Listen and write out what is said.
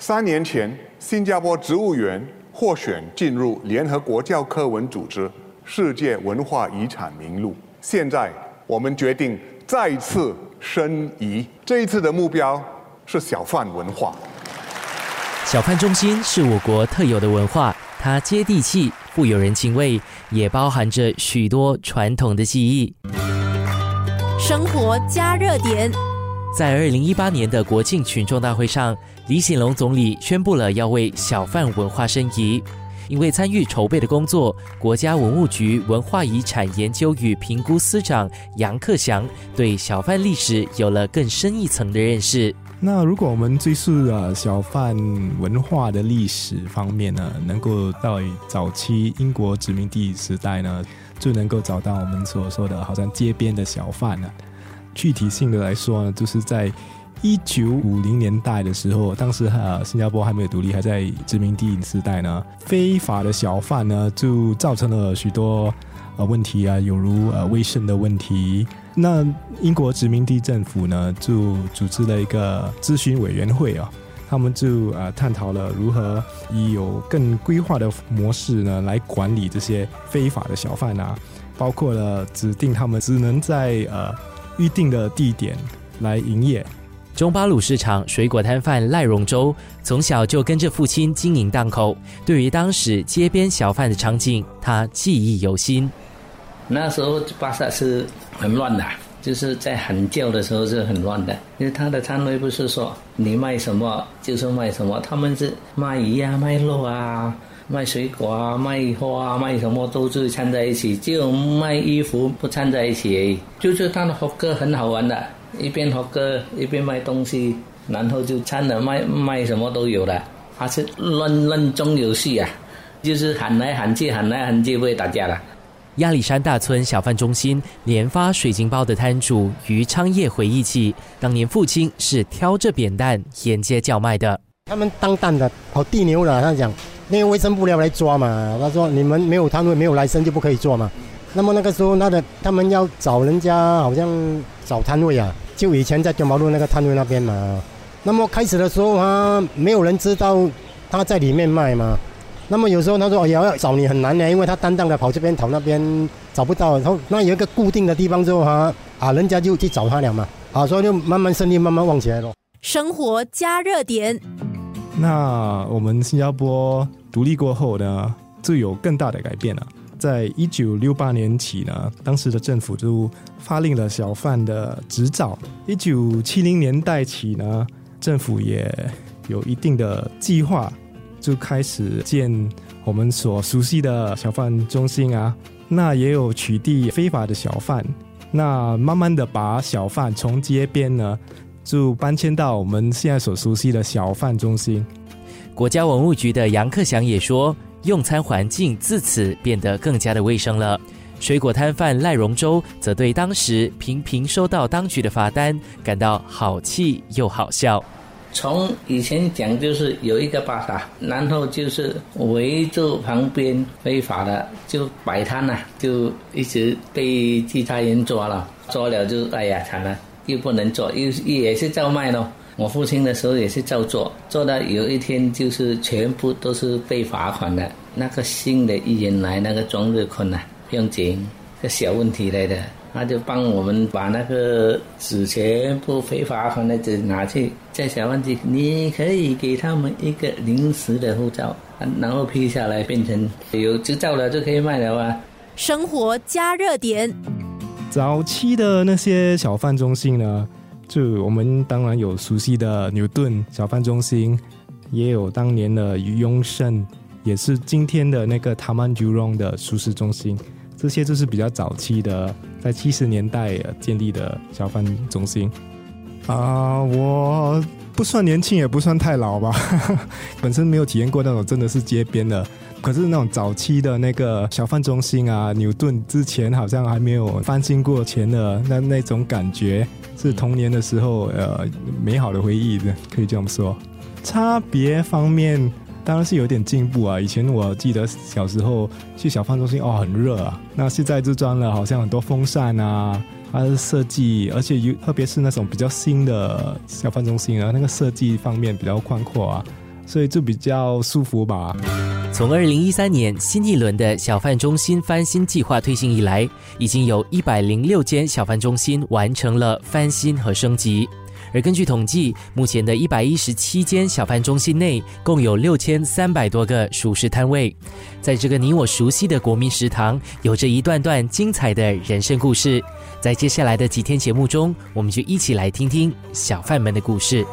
三年前，新加坡植物园获选进入联合国教科文组织世界文化遗产名录。现在，我们决定再次申遗。这一次的目标是小贩文化。小贩中心是我国特有的文化，它接地气、富有人情味，也包含着许多传统的记忆。生活加热点。在二零一八年的国庆群众大会上，李显龙总理宣布了要为小贩文化申遗。因为参与筹备的工作，国家文物局文化遗产研究与评估司长杨克祥对小贩历史有了更深一层的认识。那如果我们追溯啊小贩文化的历史方面呢，能够到早期英国殖民地时代呢，就能够找到我们所说的好像街边的小贩呢。具体性的来说呢，就是在一九五零年代的时候，当时呃新加坡还没有独立，还在殖民地时代呢，非法的小贩呢就造成了许多呃问题啊，有如呃卫生的问题。那英国殖民地政府呢就组织了一个咨询委员会啊，他们就呃探讨了如何以有更规划的模式呢来管理这些非法的小贩啊，包括了指定他们只能在呃。预定的地点来营业。中巴鲁市场水果摊贩赖荣洲从小就跟着父亲经营档口，对于当时街边小贩的场景，他记忆犹新。那时候巴萨是很乱的，就是在喊叫的时候是很乱的，因为他的摊位不是说你卖什么就是卖什么，他们是卖鱼啊、卖肉啊。卖水果啊，卖花啊，卖什么都是掺在一起，只有卖衣服不掺在一起而已。就是他的活歌很好玩的，一边活歌一边卖东西，然后就掺了卖卖什么都有的，他是乱乱中游戏啊，就是喊来喊去，喊来喊去不会打架了。亚历山大村小贩中心连发水晶包的摊主于昌业回忆起，当年父亲是挑着扁担沿街叫卖的。他们当担的跑地牛了，他讲。那个卫生部要来抓嘛？他说你们没有摊位、没有来生就不可以做嘛。那么那个时候，他的他们要找人家，好像找摊位啊，就以前在九毛路那个摊位那边嘛。那么开始的时候啊，没有人知道他在里面卖嘛。那么有时候他说也要找你很难的，因为他担当的跑这边跑那边找不到。然后那有一个固定的地方之后哈，啊，人家就去找他了嘛。啊，所以就慢慢生意慢慢旺起来了。生活加热点。那我们新加坡独立过后呢，就有更大的改变了。在一九六八年起呢，当时的政府就发令了小贩的执照。一九七零年代起呢，政府也有一定的计划，就开始建我们所熟悉的小贩中心啊。那也有取缔非法的小贩，那慢慢的把小贩从街边呢。就搬迁到我们现在所熟悉的小贩中心。国家文物局的杨克祥也说，用餐环境自此变得更加的卫生了。水果摊贩赖荣洲则对当时频频收到当局的罚单感到好气又好笑。从以前讲就是有一个巴达，然后就是围住旁边非法的就摆摊了，就一直被其他人抓了，抓了就哎呀惨了。又不能做，又也是照卖咯。我父亲的时候也是照做，做到有一天就是全部都是被罚款的。那个新的艺人来，那个庄日坤呐，不用紧，个小问题来的，他就帮我们把那个纸全部非罚款的纸拿去，这小问题，你可以给他们一个临时的护照，然后批下来变成有执照了就可以卖了啊。生活加热点。早期的那些小贩中心呢，就我们当然有熟悉的牛顿小贩中心，也有当年的余雍盛，也是今天的那个塔曼朱隆的熟食中心，这些就是比较早期的，在七十年代建立的小贩中心。啊，我不算年轻，也不算太老吧，本身没有体验过那种真的是街边的。可是那种早期的那个小贩中心啊，牛顿之前好像还没有翻新过前的那那种感觉，是童年的时候呃美好的回忆的，可以这么说。差别方面当然是有点进步啊，以前我记得小时候去小贩中心哦很热啊，那现在就装了好像很多风扇啊，它的设计，而且有特别是那种比较新的小贩中心啊，那个设计方面比较宽阔啊。所以就比较舒服吧。从二零一三年新一轮的小贩中心翻新计划推行以来，已经有一百零六间小贩中心完成了翻新和升级。而根据统计，目前的一百一十七间小贩中心内，共有六千三百多个熟食摊位。在这个你我熟悉的国民食堂，有着一段段精彩的人生故事。在接下来的几天节目中，我们就一起来听听小贩们的故事。